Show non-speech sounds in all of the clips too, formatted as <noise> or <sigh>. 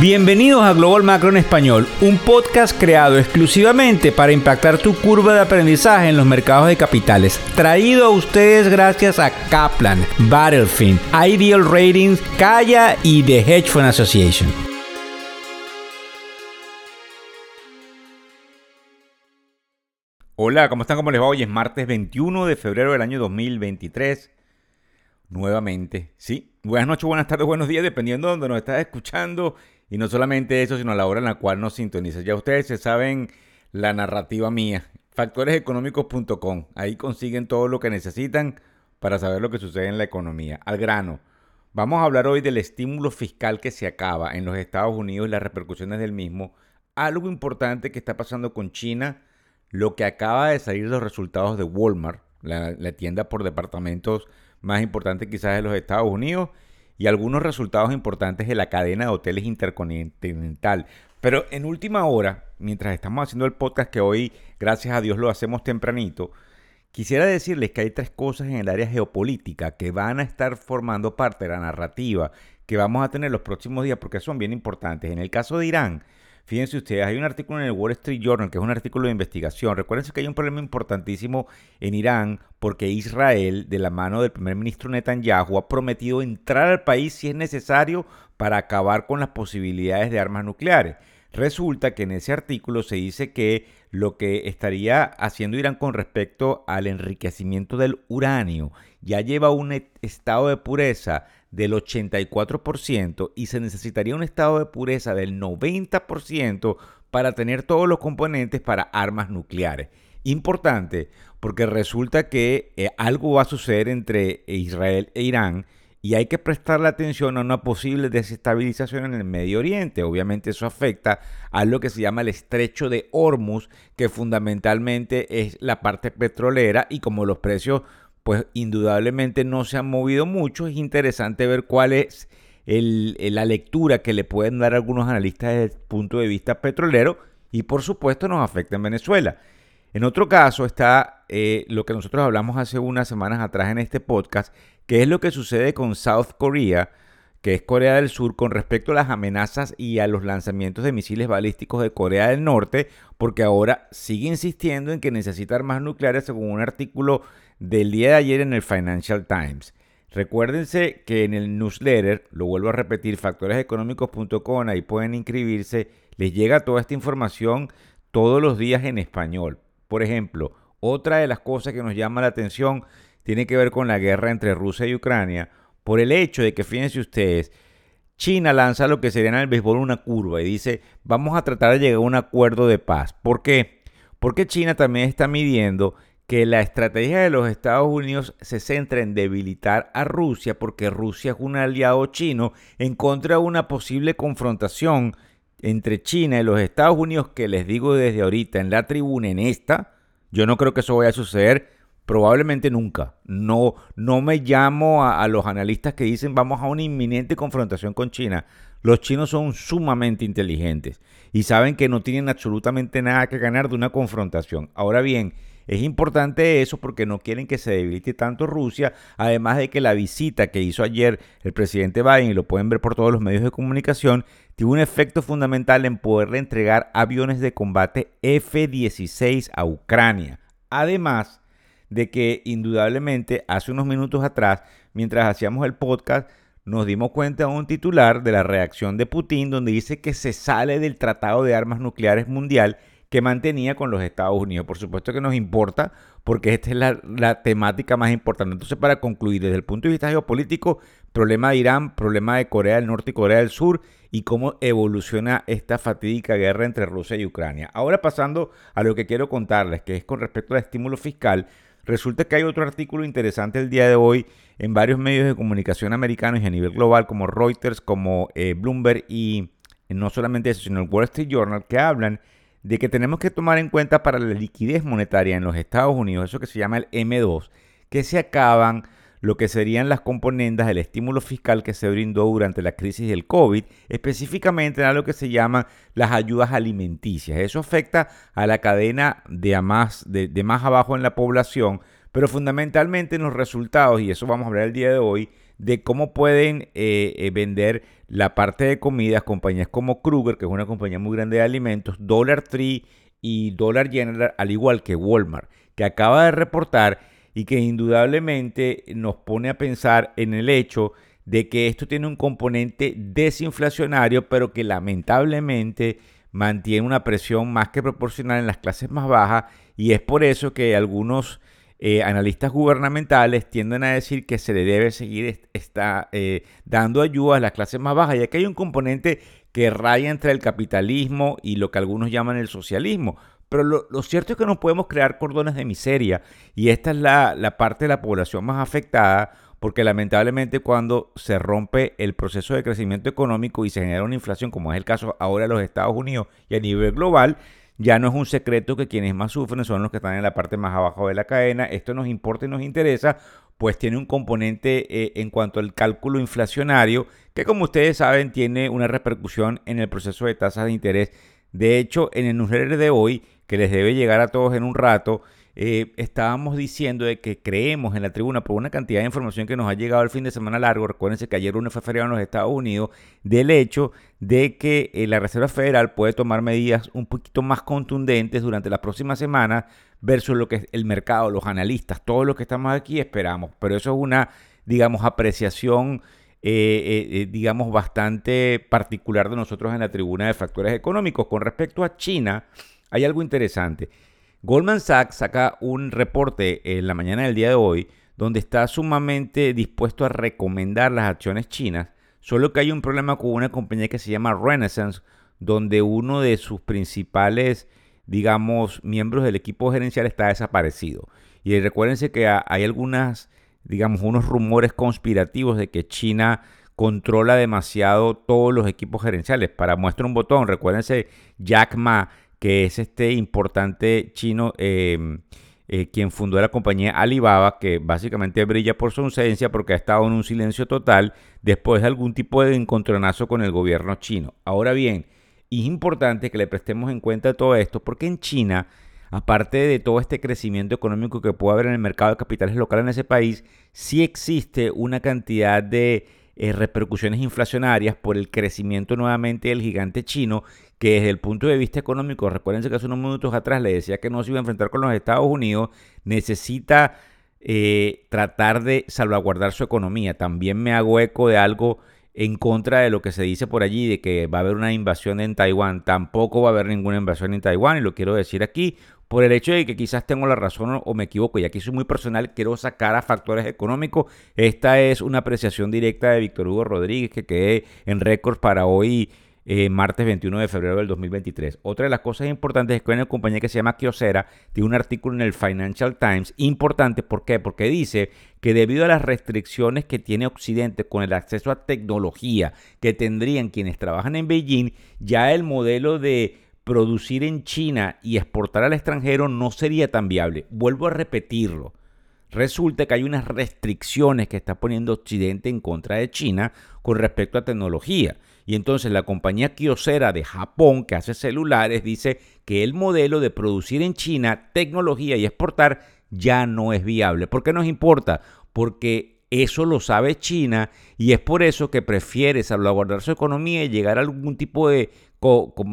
Bienvenidos a Global Macro en Español, un podcast creado exclusivamente para impactar tu curva de aprendizaje en los mercados de capitales. Traído a ustedes gracias a Kaplan, Battlefield, Ideal Ratings, Kaya y The Hedge Fund Association. Hola, ¿cómo están? ¿Cómo les va? Hoy es martes 21 de febrero del año 2023. Nuevamente, sí. Buenas noches, buenas tardes, buenos días, dependiendo de donde nos estás escuchando y no solamente eso, sino a la hora en la cual nos sintonizas. Ya ustedes se saben la narrativa mía. Factoreseconómicos.com. Ahí consiguen todo lo que necesitan para saber lo que sucede en la economía. Al grano. Vamos a hablar hoy del estímulo fiscal que se acaba en los Estados Unidos y las repercusiones del mismo. Algo importante que está pasando con China, lo que acaba de salir los resultados de Walmart, la, la tienda por departamentos más importante quizás de los Estados Unidos y algunos resultados importantes de la cadena de hoteles intercontinental. Pero en última hora, mientras estamos haciendo el podcast que hoy, gracias a Dios, lo hacemos tempranito, quisiera decirles que hay tres cosas en el área geopolítica que van a estar formando parte de la narrativa que vamos a tener los próximos días porque son bien importantes. En el caso de Irán, Fíjense ustedes, hay un artículo en el Wall Street Journal que es un artículo de investigación. Recuerden que hay un problema importantísimo en Irán porque Israel, de la mano del primer ministro Netanyahu, ha prometido entrar al país si es necesario para acabar con las posibilidades de armas nucleares. Resulta que en ese artículo se dice que lo que estaría haciendo Irán con respecto al enriquecimiento del uranio ya lleva un estado de pureza del 84% y se necesitaría un estado de pureza del 90% para tener todos los componentes para armas nucleares. Importante porque resulta que eh, algo va a suceder entre Israel e Irán y hay que prestarle atención a una posible desestabilización en el Medio Oriente. Obviamente eso afecta a lo que se llama el estrecho de Hormuz, que fundamentalmente es la parte petrolera y como los precios pues indudablemente no se han movido mucho. Es interesante ver cuál es la lectura que le pueden dar algunos analistas desde el punto de vista petrolero y por supuesto nos afecta en Venezuela. En otro caso está eh, lo que nosotros hablamos hace unas semanas atrás en este podcast, que es lo que sucede con South Korea, que es Corea del Sur, con respecto a las amenazas y a los lanzamientos de misiles balísticos de Corea del Norte, porque ahora sigue insistiendo en que necesita armas nucleares según un artículo del día de ayer en el Financial Times. Recuérdense que en el newsletter, lo vuelvo a repetir, factoreseconómicos.com, ahí pueden inscribirse, les llega toda esta información todos los días en español. Por ejemplo, otra de las cosas que nos llama la atención tiene que ver con la guerra entre Rusia y Ucrania, por el hecho de que, fíjense ustedes, China lanza lo que sería en el béisbol una curva y dice, vamos a tratar de llegar a un acuerdo de paz. ¿Por qué? Porque China también está midiendo que la estrategia de los Estados Unidos se centra en debilitar a Rusia porque Rusia es un aliado chino en contra de una posible confrontación entre China y los Estados Unidos que les digo desde ahorita en la tribuna en esta, yo no creo que eso vaya a suceder, probablemente nunca. No, no me llamo a, los analistas que dicen vamos a una inminente confrontación con China. Los chinos son sumamente inteligentes y saben que no tienen absolutamente nada que ganar de una confrontación. Ahora bien, es importante eso porque no quieren que se debilite tanto Rusia, además de que la visita que hizo ayer el presidente Biden, y lo pueden ver por todos los medios de comunicación, tuvo un efecto fundamental en poderle entregar aviones de combate F-16 a Ucrania. Además de que indudablemente hace unos minutos atrás, mientras hacíamos el podcast, nos dimos cuenta de un titular de la reacción de Putin donde dice que se sale del Tratado de Armas Nucleares Mundial que mantenía con los Estados Unidos. Por supuesto que nos importa porque esta es la, temática más importante. Entonces, para concluir, desde el punto de vista geopolítico, problema de Irán, problema de Corea del Norte y Corea del Sur y cómo evoluciona esta fatídica guerra entre Rusia y Ucrania. Ahora pasando a lo que quiero contarles, que es con respecto al estímulo fiscal. Resulta que hay otro artículo interesante el día de hoy en varios medios de comunicación americanos y a nivel global como Reuters, como eh, Bloomberg y no solamente eso, sino el Wall Street Journal, que hablan de que tenemos que tomar en cuenta para la liquidez monetaria en los Estados Unidos, eso que se llama el M2, que se acaban lo que serían las componentes del estímulo fiscal que se brindó durante la crisis del COVID, específicamente en lo que se llaman las ayudas alimenticias. Eso afecta a la cadena de más, de más abajo en la población, pero fundamentalmente en los resultados, y eso vamos a hablar el día de hoy, de cómo pueden eh, eh, vender la parte de comidas, compañías como Kruger, que es una compañía muy grande de alimentos, Dollar Tree y Dollar General, al igual que Walmart, que acaba de reportar y que indudablemente nos pone a pensar en el hecho de que esto tiene un componente desinflacionario, pero que lamentablemente mantiene una presión más que proporcional en las clases más bajas y es por eso que algunos eh, analistas gubernamentales tienden a decir que se le debe seguir está, eh, dando ayuda a las clases más bajas, ya que hay un componente que raya entre el capitalismo y lo que algunos llaman el socialismo. Pero lo, cierto es que no podemos crear cordones de miseria y esta es la, la parte de la población más afectada porque lamentablemente cuando se rompe el proceso de crecimiento económico y se genera una inflación, como es el caso ahora de los Estados Unidos y a nivel global, ya no es un secreto que quienes más sufren son los que están en la parte más abajo de la cadena. Esto nos importa y nos interesa, pues tiene un componente eh, en cuanto al cálculo inflacionario, que como ustedes saben tiene una repercusión en el proceso de tasas de interés. De hecho, en el newsletter de hoy, que les debe llegar a todos en un rato, eh, estábamos diciendo de que creemos en la tribuna por una cantidad de información que nos ha llegado el fin de semana largo, recuérdense que ayer lunes fue feriado en los Estados Unidos, del hecho de que eh, la Reserva Federal puede tomar medidas un poquito más contundentes durante las próximas semanas versus lo que el mercado, los analistas, todos los que estamos aquí esperamos. Pero eso es una, digamos, apreciación eh, digamos, bastante particular de nosotros en la tribuna de factores económicos. Con respecto a China, hay algo interesante. Goldman Sachs saca un reporte en la mañana del día de hoy donde está sumamente dispuesto a recomendar las acciones chinas, solo que hay un problema con una compañía que se llama Renaissance, donde uno de sus principales, digamos, miembros del equipo gerencial está desaparecido. Y recuérdense que hay algunas, digamos, unos rumores conspirativos de que China controla demasiado todos los equipos gerenciales. Para muestra un botón, recuérdense Jack Ma que es este importante chino em, eh, quien fundó la compañía Alibaba, que básicamente brilla por su ausencia porque ha estado en un silencio total después de algún tipo de encontronazo con el gobierno chino. Ahora bien, es importante que le prestemos en cuenta todo esto porque en China, aparte de todo este crecimiento económico que puede haber en el mercado de capitales local en ese país, sí existe una cantidad de eh, repercusiones inflacionarias por el crecimiento nuevamente del gigante chino que desde el punto de vista económico, recuérdense que hace unos minutos atrás le decía que no se iba a enfrentar con los Estados Unidos, necesita eh, tratar de salvaguardar su economía. También me hago eco de algo en contra de lo que se dice por allí, de que va a haber una invasión en Taiwán. Tampoco va a haber ninguna invasión en Taiwán, y lo quiero decir aquí, por el hecho de que quizás tengo la razón o me equivoco, y aquí soy muy personal, quiero sacar a factores económicos. Esta es una apreciación directa de Víctor Hugo Rodríguez, que quedé en récords para hoy eh, martes 21 de febrero del 2023. Otra de las cosas importantes es que hay una compañía que se llama Kyocera, tiene un artículo en el Financial Times importante, ¿por qué? Porque dice que debido a las restricciones que tiene Occidente con el acceso a tecnología que tendrían quienes trabajan en Beijing, ya el modelo de producir en China y exportar al extranjero no sería tan viable. Vuelvo a repetirlo. Resulta que hay unas restricciones que está poniendo Occidente en contra de China con respecto a tecnología. Y entonces la compañía Kyocera de Japón, que hace celulares, dice que el modelo de producir en China tecnología y exportar ya no es viable. ¿Por qué nos importa? Porque eso lo sabe China y es por eso que prefiere salvaguardar su economía y llegar a algún tipo de,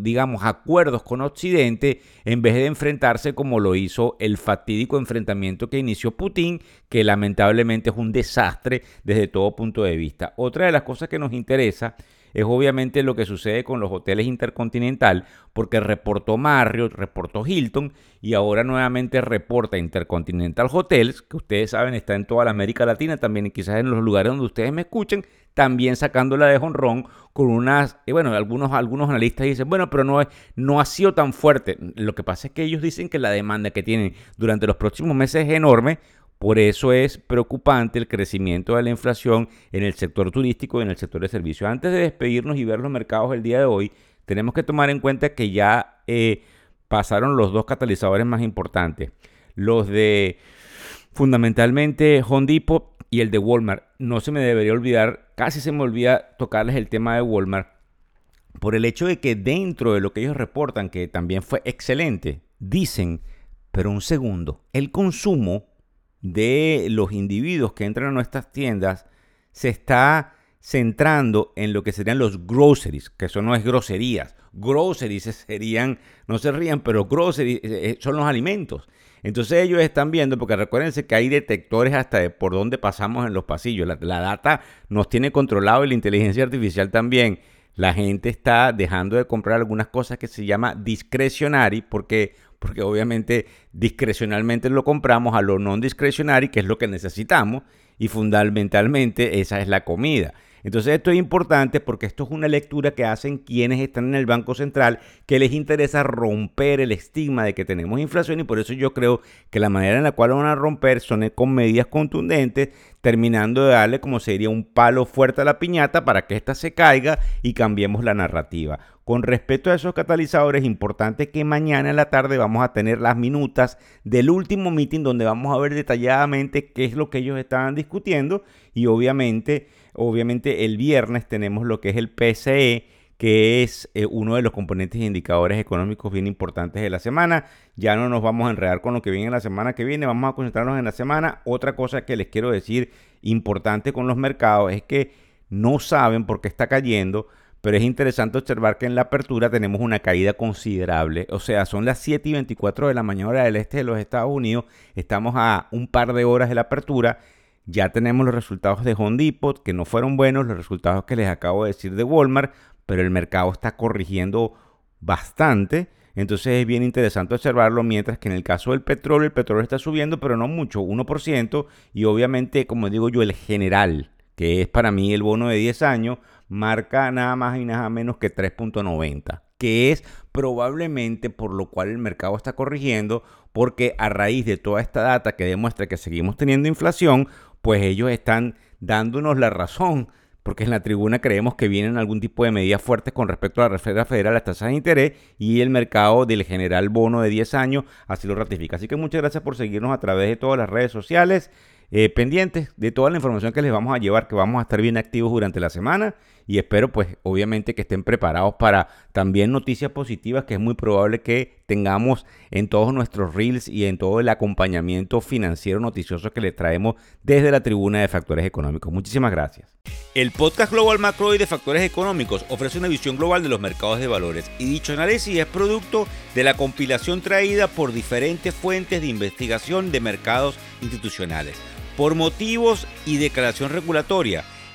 digamos, acuerdos con Occidente en vez de enfrentarse como lo hizo el fatídico enfrentamiento que inició Putin, que lamentablemente es un desastre desde todo punto de vista. Otra de las cosas que nos interesa es obviamente lo que sucede con los hoteles Intercontinental, porque reportó Marriott, reportó Hilton y ahora nuevamente reporta Intercontinental Hotels, que ustedes saben está en toda la América Latina, también quizás en los lugares donde ustedes me escuchen, también sacándola de honrón con unas, y bueno, algunos, algunos analistas dicen, bueno, pero no, no ha sido tan fuerte. Lo que pasa es que ellos dicen que la demanda que tienen durante los próximos meses es enorme, por eso es preocupante el crecimiento de la inflación en el sector turístico y en el sector de servicios. Antes de despedirnos y ver los mercados el día de hoy, tenemos que tomar en cuenta que ya eh, pasaron los dos catalizadores más importantes. Los de fundamentalmente Home y el de Walmart. No se me debería olvidar, casi se me olvida tocarles el tema de Walmart, por el hecho de que dentro de lo que ellos reportan, que también fue excelente, dicen, pero un segundo, el consumo de los individuos que entran a nuestras tiendas se está centrando en lo que serían los groceries, que eso no es groserías. Groceries <laughs> serían, no se rían, pero groceries eh, eh, son los alimentos. Entonces ellos están viendo, porque recuérdense que hay detectores hasta de por dónde pasamos en los pasillos. La, la data nos tiene controlado y la inteligencia artificial también. La gente está dejando de comprar algunas cosas que se llama discretionary, porque porque obviamente discrecionalmente lo compramos a lo non discretionary, que es lo que necesitamos, y fundamentalmente esa es la comida. Entonces esto es importante porque esto es una lectura que hacen quienes están en el Banco Central, que les interesa romper el estigma de que tenemos inflación y por eso yo creo que la manera en la cual van a romper son con medidas contundentes, terminando de darle como sería un palo fuerte a la piñata para que ésta se caiga y cambiemos la narrativa. Con respecto a esos catalizadores, es importante que mañana en la tarde vamos a tener las minutas del último meeting donde vamos a ver detalladamente qué es lo que ellos estaban discutiendo y obviamente, obviamente el viernes tenemos lo que es el PCE que es eh, uno de los componentes e indicadores económicos bien importantes de la semana. Ya no nos vamos a enredar con lo que viene la semana que viene, vamos a concentrarnos en la semana. Otra cosa que les quiero decir importante con los mercados es que no saben por qué está cayendo, pero es interesante observar que en la apertura tenemos una caída considerable. O sea, son las 7 y 24 de la mañana hora del este de los Estados Unidos. Estamos a un par de horas de la apertura. Ya tenemos los resultados de Home Depot, que no fueron buenos, los resultados que les acabo de decir de Walmart, pero el mercado está corrigiendo bastante. Entonces es bien interesante observarlo, mientras que en el caso del petróleo, el petróleo está subiendo, pero no mucho, 1%, y obviamente, como digo yo, el general, que es para mí el bono de 10 años, marca nada más y nada menos que 3.90, que es probablemente por lo cual el mercado está corrigiendo, porque a raíz de toda esta data que demuestra que seguimos teniendo inflación, pues ellos están dándonos la razón porque en la tribuna creemos que vienen algún tipo de medidas fuertes con respecto a la Reserva Federal, las tasas de interés y el mercado del general bono de 10 años, así lo ratifica. Así que muchas gracias por seguirnos a través de todas las redes sociales. Eh, pendientes de toda la información que les vamos a llevar, que vamos a estar bien activos durante la semana y espero pues obviamente que estén preparados para también noticias positivas que es muy probable que tengamos en todos nuestros reels y en todo el acompañamiento financiero noticioso que les traemos desde la tribuna de Factores Económicos. Muchísimas gracias. El podcast Global Macro y de Factores Económicos ofrece una visión global de los mercados de valores y dicho análisis es producto de la compilación traída por diferentes fuentes de investigación de mercados institucionales por motivos y declaración regulatoria,